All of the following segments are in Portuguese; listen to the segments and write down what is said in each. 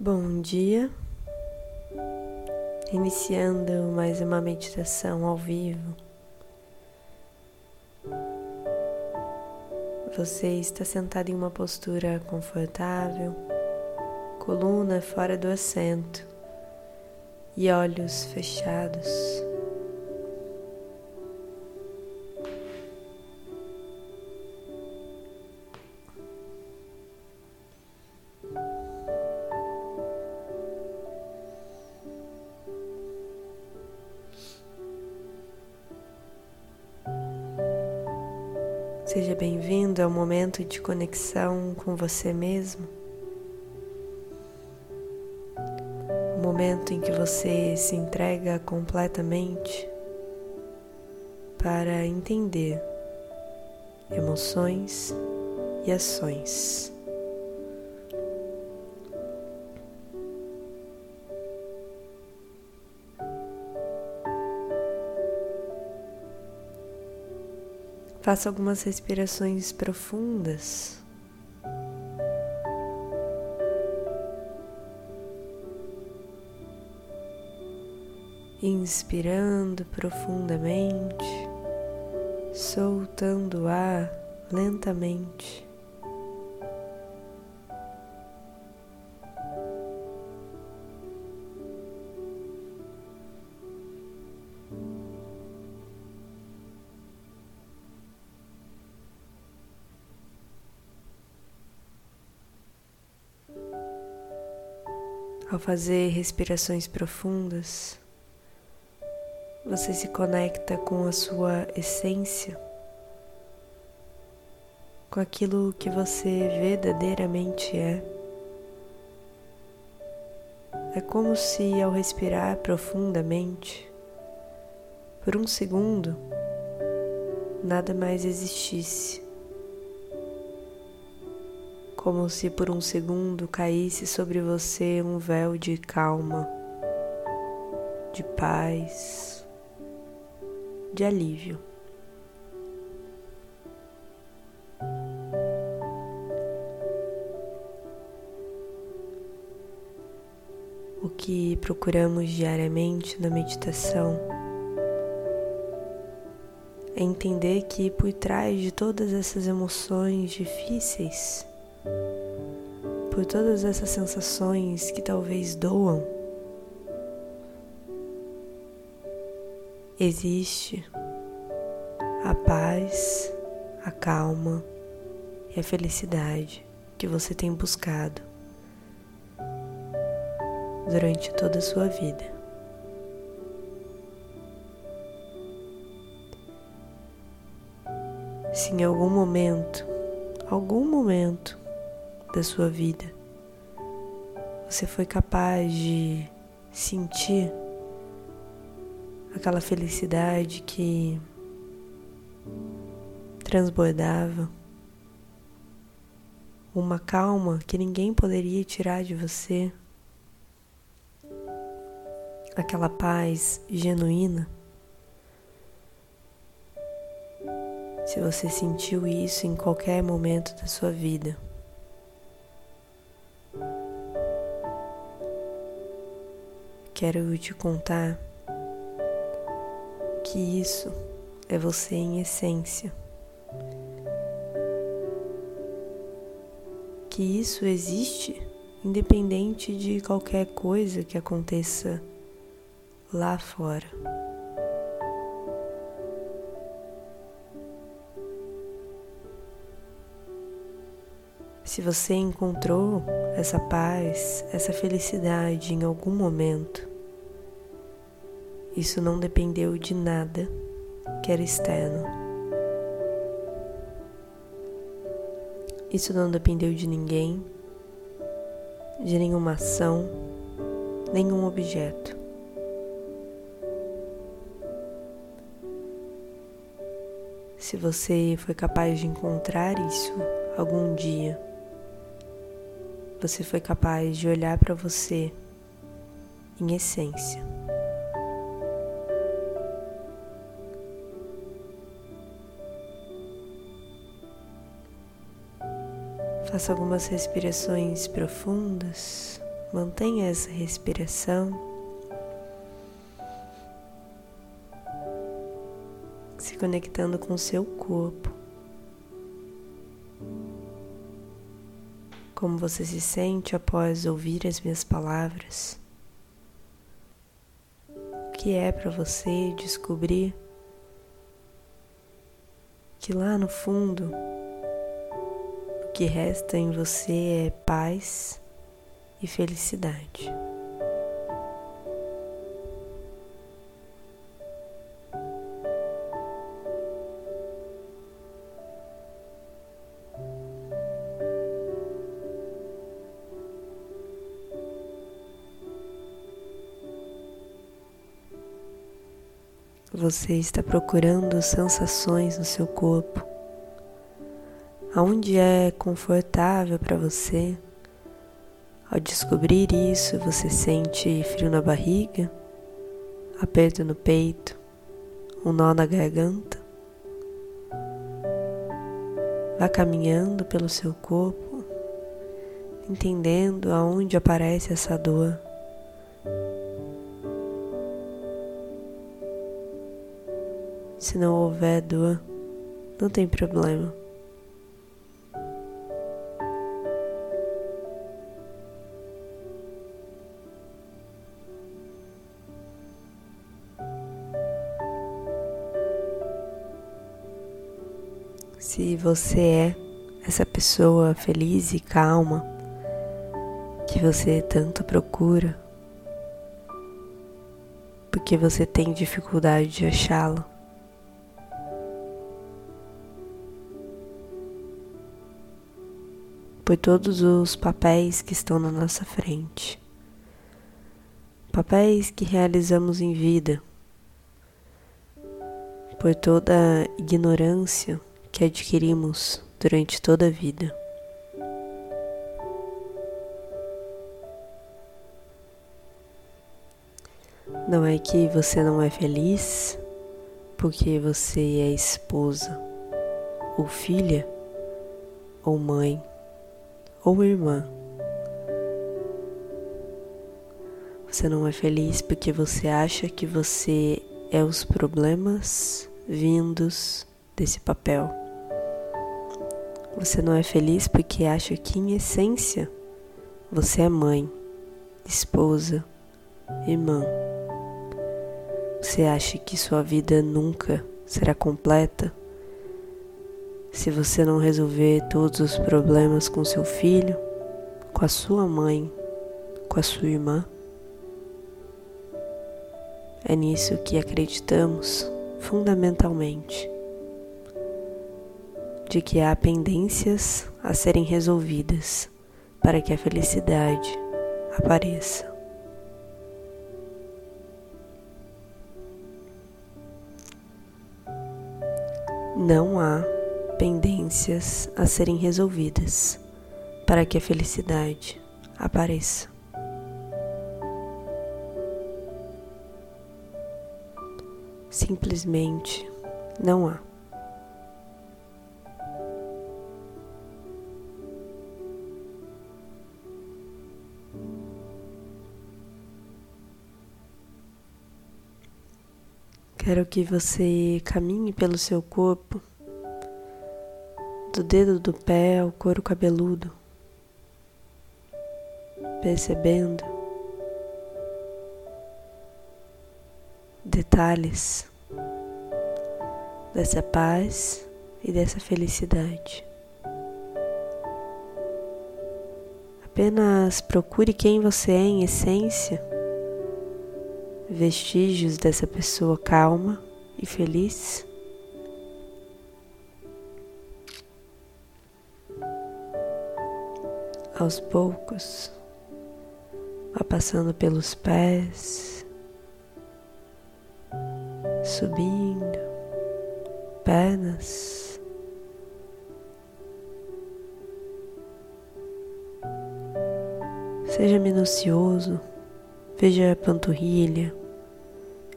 Bom dia, iniciando mais uma meditação ao vivo. Você está sentado em uma postura confortável, coluna fora do assento e olhos fechados. Seja bem-vindo ao momento de conexão com você mesmo. O momento em que você se entrega completamente para entender emoções e ações. Faça algumas respirações profundas. Inspirando profundamente, soltando o ar lentamente. Ao fazer respirações profundas, você se conecta com a sua essência, com aquilo que você verdadeiramente é. É como se ao respirar profundamente, por um segundo, nada mais existisse como se por um segundo caísse sobre você um véu de calma, de paz, de alívio. O que procuramos diariamente na meditação é entender que por trás de todas essas emoções difíceis por todas essas sensações que talvez doam, existe a paz, a calma e a felicidade que você tem buscado durante toda a sua vida. Se em algum momento, algum momento da sua vida, você foi capaz de sentir aquela felicidade que transbordava, uma calma que ninguém poderia tirar de você, aquela paz genuína. Se você sentiu isso em qualquer momento da sua vida, quero te contar que isso é você em essência. Que isso existe independente de qualquer coisa que aconteça lá fora. Se você encontrou essa paz, essa felicidade em algum momento, isso não dependeu de nada que era externo. Isso não dependeu de ninguém, de nenhuma ação, nenhum objeto. Se você foi capaz de encontrar isso algum dia, você foi capaz de olhar para você em essência. Faça algumas respirações profundas. Mantenha essa respiração. Se conectando com seu corpo. Como você se sente após ouvir as minhas palavras? O que é para você descobrir que lá no fundo que resta em você é paz e felicidade. Você está procurando sensações no seu corpo aonde é confortável para você. Ao descobrir isso, você sente frio na barriga, aperto no peito, um nó na garganta. Vá caminhando pelo seu corpo, entendendo aonde aparece essa dor. Se não houver dor, não tem problema. Se você é essa pessoa feliz e calma que você tanto procura, porque você tem dificuldade de achá-la. Por todos os papéis que estão na nossa frente, papéis que realizamos em vida, por toda a ignorância que adquirimos durante toda a vida. Não é que você não é feliz porque você é esposa, ou filha, ou mãe, ou irmã. Você não é feliz porque você acha que você é os problemas vindos desse papel. Você não é feliz porque acha que, em essência, você é mãe, esposa, irmã. Você acha que sua vida nunca será completa se você não resolver todos os problemas com seu filho, com a sua mãe, com a sua irmã? É nisso que acreditamos fundamentalmente de que há pendências a serem resolvidas para que a felicidade apareça. Não há pendências a serem resolvidas para que a felicidade apareça. Simplesmente não há. Quero que você caminhe pelo seu corpo, do dedo do pé ao couro cabeludo, percebendo detalhes dessa paz e dessa felicidade. Apenas procure quem você é em essência vestígios dessa pessoa calma e feliz. Aos poucos, vá passando pelos pés, subindo, pernas. Seja minucioso Veja a panturrilha,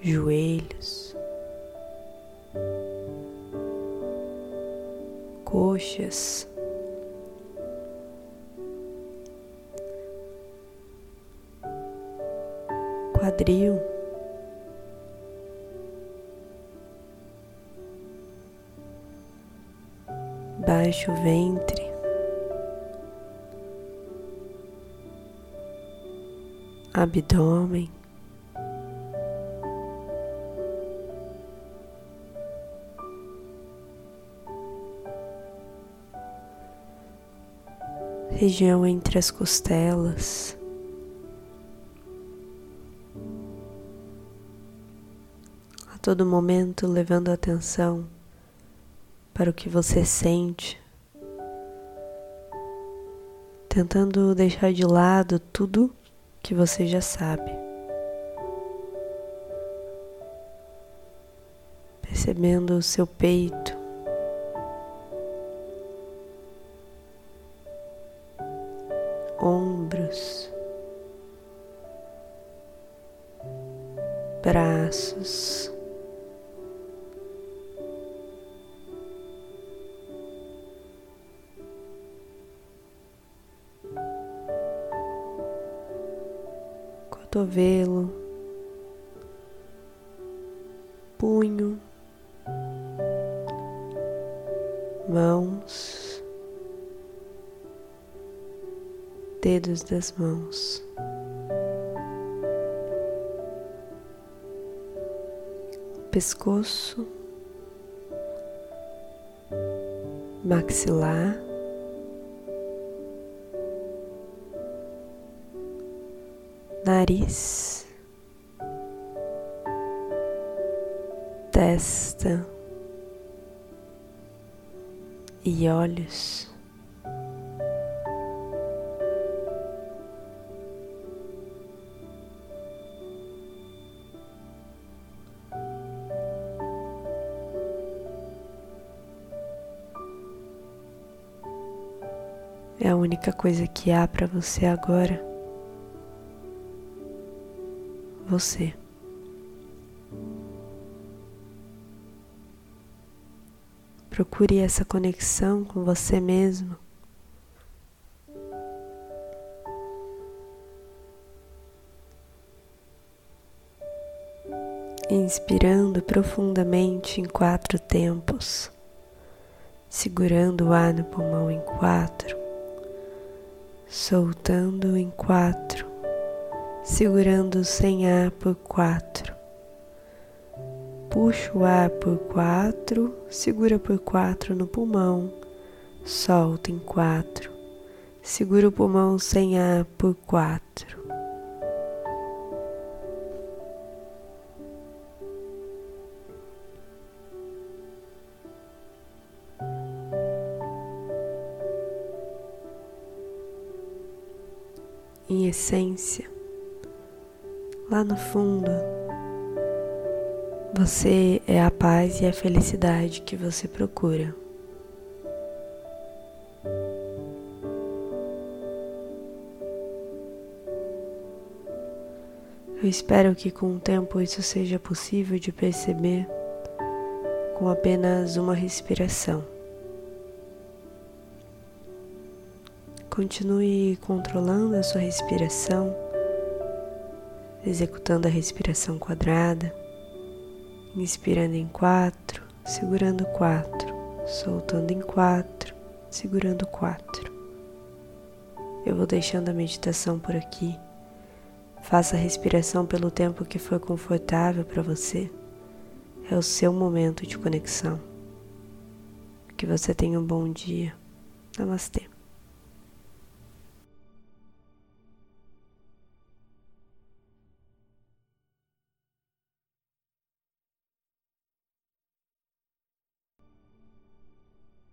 joelhos, coxas, quadril. Baixo ventre, abdômen, região entre as costelas. A todo momento levando atenção para o que você sente, tentando deixar de lado tudo que você já sabe. Percebendo o seu peito, cotovelo, punho, mãos. dedos das mãos. Pescoço, maxilar, nariz, testa e olhos. é a única coisa que há para você agora. Você. Procure essa conexão com você mesmo. Inspirando profundamente em quatro tempos, segurando o ar no pulmão em quatro soltando em quatro, segurando sem ar por quatro. Puxa o ar por quatro, segura por quatro no pulmão, solta em quatro, segura o pulmão sem ar por quatro. em essência, lá no fundo, você é a paz e a felicidade que você procura. Eu espero que com o tempo isso seja possível de perceber com apenas uma respiração. Continue controlando a sua respiração, executando a respiração quadrada, inspirando em quatro, segurando quatro, soltando em quatro, segurando quatro. Eu vou deixando a meditação por aqui. Faça a respiração pelo tempo que for confortável para você. É o seu momento de conexão. Que você tenha um bom dia. Namastê.